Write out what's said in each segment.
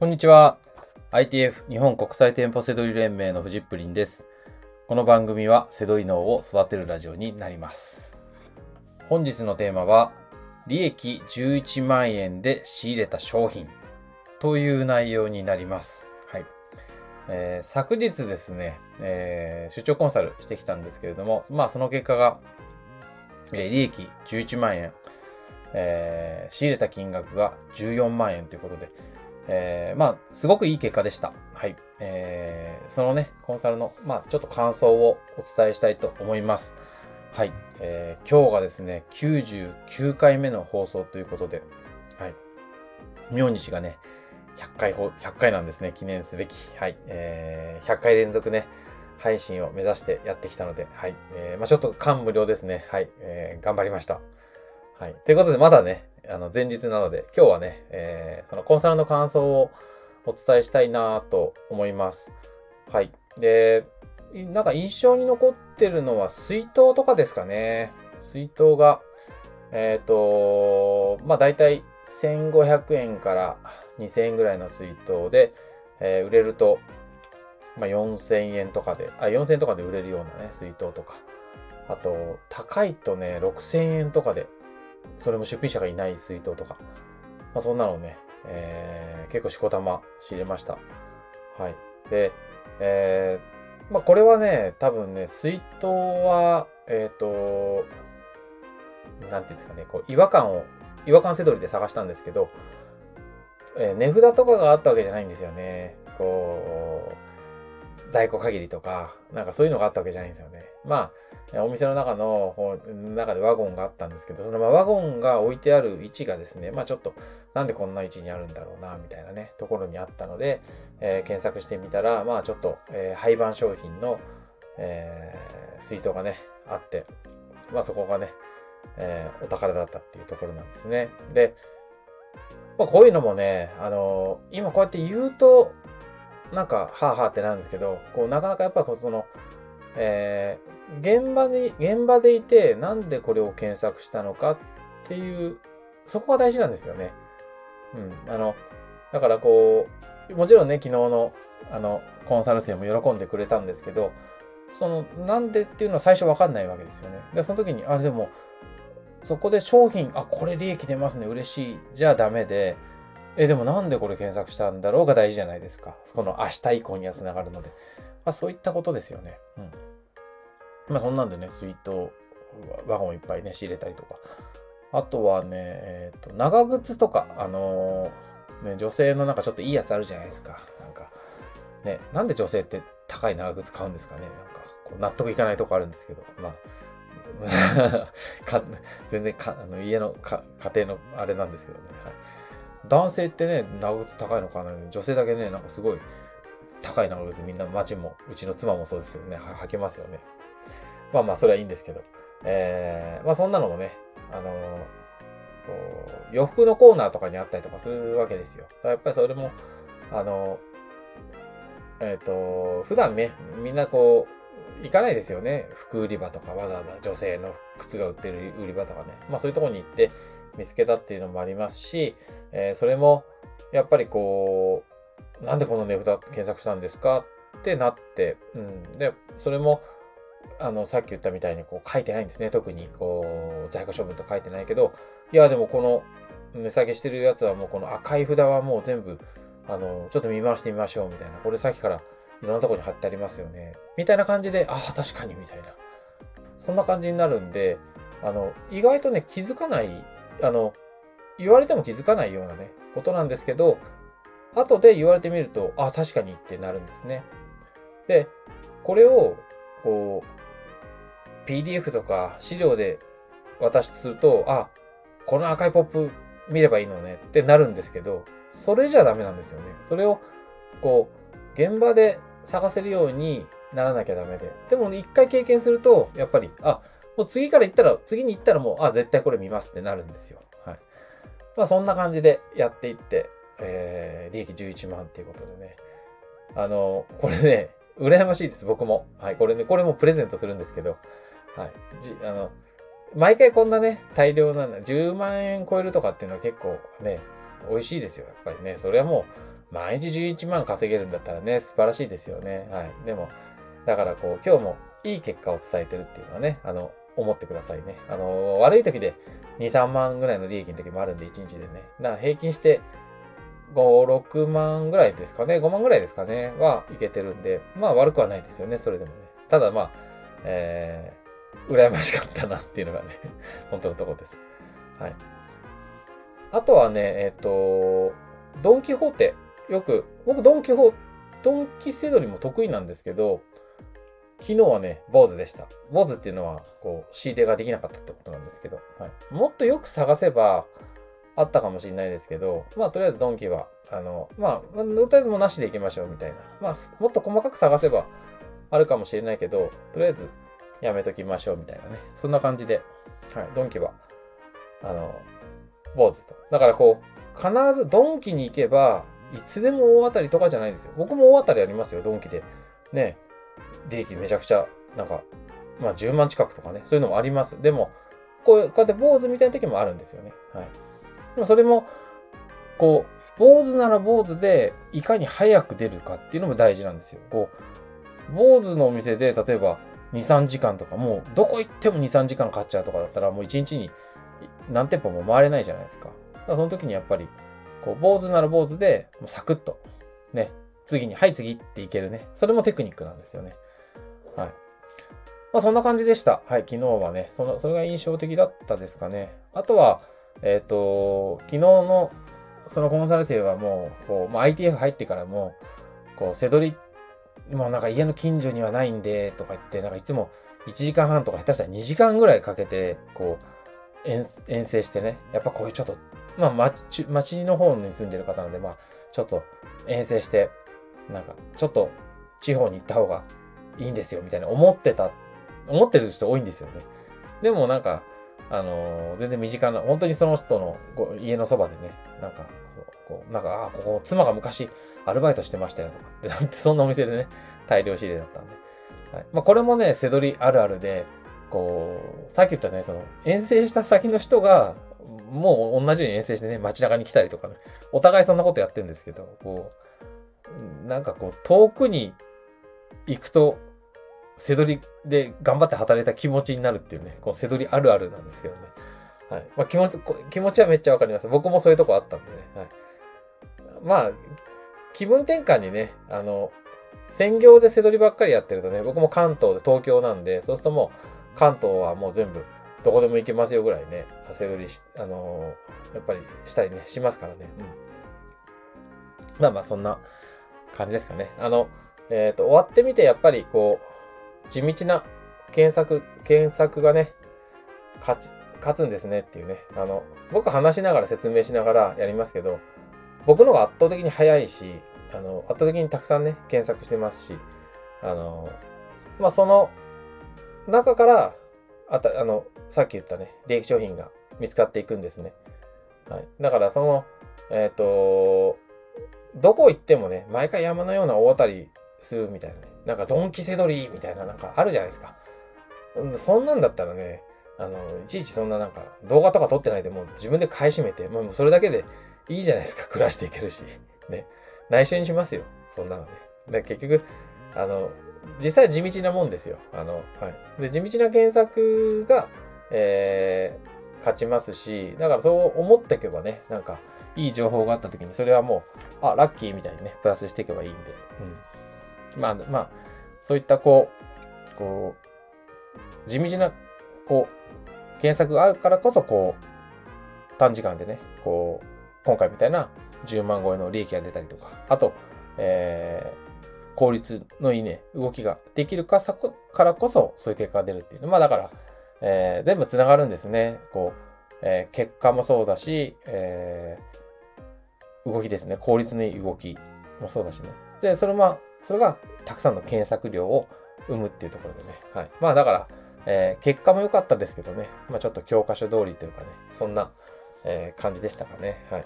こんにちは。ITF 日本国際店舗セドリ連盟のフジップリンです。この番組はセドリ脳を育てるラジオになります。本日のテーマは、利益11万円で仕入れた商品という内容になります。はい。えー昨日ですね、えー出張コンサルしてきたんですけれども、まあその結果が、え利益11万円、えー仕入れた金額が14万円ということで、えーまあ、すごくいい結果でした。はい。えーそのね、コンサルの、まあ、ちょっと感想をお伝えしたいと思います。はい。えー今日がですね、99回目の放送ということで、はい。明日がね、100回ほ、100回なんですね、記念すべき。はい。えー100回連続ね、配信を目指してやってきたので、はい。えーまあ、ちょっと感無量ですね。はい。えー頑張りました。はい。ということで、まだね、あの、前日なので、今日はね、えーそのコンサルの感想をお伝えしたいなと思います。はい。で、なんか印象に残ってるのは水筒とかですかね。水筒が、えっ、と、まあ大体1500円から2000円ぐらいの水筒で、えー売れると、まあ4000円とかで、あ、4000円とかで売れるようなね、水筒とか。あと、高いとね、6000円とかで、それも出品者がいない水筒とか。まあそんなのね、えー結構しこたま仕入れました。はい。で、えーまあこれはね、多分ね、水筒は、えっ、と、なんていうんですかね、こう、違和感を、違和感せどりで探したんですけど、えー値札とかがあったわけじゃないんですよね。こう、在庫限りとか、なんかそういうのがあったわけじゃないんですよね。まあ、お店の中の、中でワゴンがあったんですけど、そのまワゴンが置いてある位置がですね、まあちょっと、なんでこんな位置にあるんだろうな、みたいなね、ところにあったので、えー検索してみたら、まあちょっと、えー廃盤商品の、えー水筒がね、あって、まあそこがね、えーお宝だったっていうところなんですね。で、まあこういうのもね、あのー今こうやって言うと、なんか、はあはあってなるんですけど、こう、なかなかやっぱこその、えー現場に、現場でいて、なんでこれを検索したのかっていう、そこが大事なんですよね。うん。あの、だからこう、もちろんね、昨日の、あの、コンサル生も喜んでくれたんですけど、その、なんでっていうのは最初わかんないわけですよね。で、その時に、あれでも、そこで商品、あ、これ利益出ますね、嬉しい、じゃあダメで、え、でもなんでこれ検索したんだろうが大事じゃないですか。この明日以降には繋がるので。まあそういったことですよね。うん。まあそんなんでね、スイートワゴンいっぱいね、仕入れたりとか。あとはね、えっ、と、長靴とか、あのーね、女性のなんかちょっといいやつあるじゃないですか。なんか、ね、なんで女性って高い長靴買うんですかね。なんか、こう納得いかないとこあるんですけど、まあ、か全然かあの家のか家庭のあれなんですけどね。はい、男性ってね、長靴高いのかな女性だけね、なんかすごい高い長靴みんな街も、うちの妻もそうですけどね、履けますよね。まあまあ、それはいいんですけど。えー、まあそんなのもね、あのーこう洋服のコーナーとかにあったりとかするわけですよ。やっぱりそれも、あのーえっ、と、普段ね、みんなこう、行かないですよね。服売り場とか、わざわざ女性の靴が売ってる売り場とかね。まあそういうところに行って見つけたっていうのもありますし、えーそれも、やっぱりこう、なんでこの値札検索したんですかってなって、うん。で、それも、あの、さっき言ったみたいにこう書いてないんですね。特に、こう、在庫処分と書いてないけど、いや、でもこの値下げしてるやつはもうこの赤い札はもう全部、あの、ちょっと見回してみましょうみたいな。これさっきからいろんなとこに貼ってありますよね。みたいな感じで、ああ、確かにみたいな。そんな感じになるんで、あの、意外とね、気づかない、あの、言われても気づかないようなね、ことなんですけど、後で言われてみると、あ、確かにってなるんですね。で、これを、こう、PDF とか資料で渡しすると、あ、この赤いポップ見ればいいのねってなるんですけど、それじゃダメなんですよね。それを、こう、現場で探せるようにならなきゃダメで。でも、一回経験すると、やっぱり、あ、もう次から行ったら、次に行ったらもう、あ、絶対これ見ますってなるんですよ。はい。まあ、そんな感じでやっていって、えー、利益11万っていうことでね。あの、これね、羨ましいです、僕も。はい、これね、これもプレゼントするんですけど、はい。じ、あの、毎回こんなね、大量な、10万円超えるとかっていうのは結構ね、美味しいですよ、やっぱりね。それはもう、毎日11万稼げるんだったらね、素晴らしいですよね。はい。でも、だからこう、今日もいい結果を伝えてるっていうのはね、あの、思ってくださいね。あの、悪い時で2、3万ぐらいの利益の時もあるんで、1日でね。だから平均して5、6万ぐらいですかね。5万ぐらいですかね。はいけてるんで、まあ悪くはないですよね。それでもね。ただまあ、えー、羨ましかったなっていうのがね、本当のところです。はい。あとはね、えっ、ー、と、ドンキホーテ。よく、僕ドンキホー、ドンキセドリも得意なんですけど、昨日はね、坊主でした。坊主っていうのは、こう、仕入れができなかったってことなんですけど、はい。もっとよく探せば、あったかもしれないですけど、まあ、とりあえずドンキは、あの、まあ、とりあえずもなしでいきましょうみたいな。まあ、もっと細かく探せばあるかもしれないけど、とりあえずやめときましょうみたいなね。そんな感じで、はい、ドンキは、あの、坊主と。だからこう、必ずドンキに行けば、いつでも大当たりとかじゃないんですよ。僕も大当たりありますよ、ドンキで。ね、利益めちゃくちゃ、なんか、まあ10万近くとかね、そういうのもあります。でも、こうこうやって坊主みたいな時もあるんですよね。はい。でもそれも、こう、坊主なら坊主で、いかに早く出るかっていうのも大事なんですよ。こう、坊主のお店で、例えば、2、3時間とか、もう、どこ行っても2、3時間買っちゃうとかだったら、もう1日に何店舗も回れないじゃないですか。だからその時にやっぱり、こう、坊主なら坊主で、もうサクッと、ね、次に、はい次っていけるね。それもテクニックなんですよね。はい。まあそんな感じでした。はい、昨日はね、その、それが印象的だったですかね。あとは、えっ、ー、と、昨日のそのコンサル生はもう、こう、まあ、ITF 入ってからも、こう、背取り、もうなんか家の近所にはないんで、とか言って、なんかいつも1時間半とか下手したら2時間ぐらいかけて、こう、遠遠征してね、やっぱこういうちょっと、まあ町、町の方に住んでる方なんで、まあ、ちょっと遠征して、なんか、ちょっと地方に行った方がいいんですよ、みたいな思ってた、思ってる人多いんですよね。でもなんか、あのー、全然身近な、本当にその人の家のそばでね、なんか、そうこうなんか、ああ、ここ、妻が昔アルバイトしてましたよとかって、なんて、そんなお店でね、大量仕入れだったんで。はい。まあ、これもね、せどりあるあるで、こう、さっき言ったね、その、遠征した先の人が、もう同じように遠征してね、街中に来たりとかね、お互いそんなことやってるんですけど、こう、なんかこう、遠くに行くと、背取りで頑張って働いた気持ちになるっていうね、こう背取りあるあるなんですけどね。はい。まあ気持ち、気持ちはめっちゃわかります。僕もそういうとこあったんでね。はい。まあ、気分転換にね、あの、専業で背取りばっかりやってるとね、僕も関東で東京なんで、そうするともう関東はもう全部どこでも行けますよぐらいね、背取りし、あのー、やっぱりしたりね、しますからね。うん。まあまあ、そんな感じですかね。あの、えっ、ー、と、終わってみて、やっぱりこう、地道な検索、検索がね、勝ち、勝つんですねっていうね。あの、僕話しながら説明しながらやりますけど、僕のが圧倒的に早いし、あの、圧倒的にたくさんね、検索してますし、あの、まあ、その中から、あた、あの、さっき言ったね、利益商品が見つかっていくんですね。はい。だからその、えっ、ー、と、どこ行ってもね、毎回山のような大当たりするみたいなね。なんかドンキセドリみたいななんかあるじゃないですか。そんなんだったらね、あの、いちいちそんななんか動画とか撮ってないでもう自分で買い占めて、まあもうそれだけでいいじゃないですか。暮らしていけるし。ね。内緒にしますよ。そんなのね。で結局、あの、実際地道なもんですよ。あの、はい。で、地道な検索が、えー、勝ちますし、だからそう思っていけばね、なんか、いい情報があった時に、それはもう、あ、ラッキーみたいにね、プラスしていけばいいんで。うん。まあ、まあ、そういったこう、こう、地道な、こう、検索があるからこそ、こう、短時間でね、こう、今回みたいな10万超えの利益が出たりとか、あと、えー、効率のいいね、動きができるかさこからこそ、そういう結果が出るっていう。まあだから、えー、全部繋がるんですね。こう、えー、結果もそうだし、えー、動きですね。効率のいい動きもそうだしね。で、それも、それがたくさんの検索量を生むっていうところでね。はい。まあだから、えー、結果も良かったですけどね。まあちょっと教科書通りというかね、そんな、えー、感じでしたかね。はい。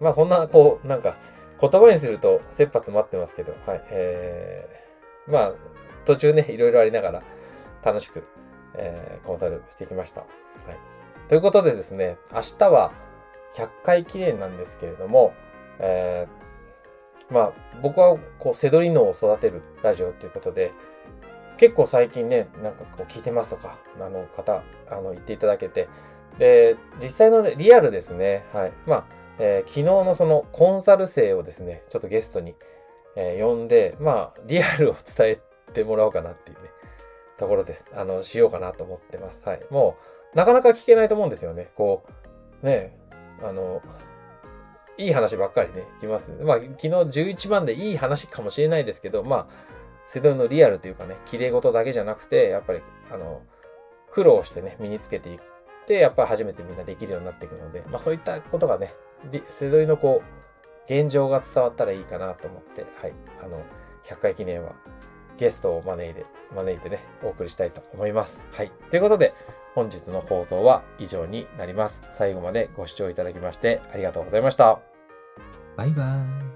まあそんな、こう、なんか、言葉にすると切羽詰まってますけど、はい。えー、まあ、途中ね、いろいろありながら楽しく、えー、コンサルしてきました。はい。ということでですね、明日は100回記念なんですけれども、えー、まあ、僕は、こう、セドリ脳を育てるラジオということで、結構最近ね、なんかこう、聞いてますとか、あの、方、あの、言っていただけて、で、実際のリアルですね、はい。まあ、えー、昨日のそのコンサル生をですね、ちょっとゲストに、えー、呼んで、まあ、リアルを伝えてもらおうかなっていうね、ところです。あの、しようかなと思ってます。はい。もう、なかなか聞けないと思うんですよね。こう、ね、あの、いい話ばっかりね、来ますね。まあ、昨日11番でいい話かもしれないですけど、まあ、セドリのリアルというかね、綺麗事だけじゃなくて、やっぱり、あの、苦労してね、身につけていって、やっぱり初めてみんなできるようになっていくので、まあそういったことがね、セドリのこう、現状が伝わったらいいかなと思って、はい、あの、100回記念はゲストを招いて、招いてね、お送りしたいと思います。はい。ということで、本日の放送は以上になります。最後までご視聴いただきましてありがとうございました。バイバーイ。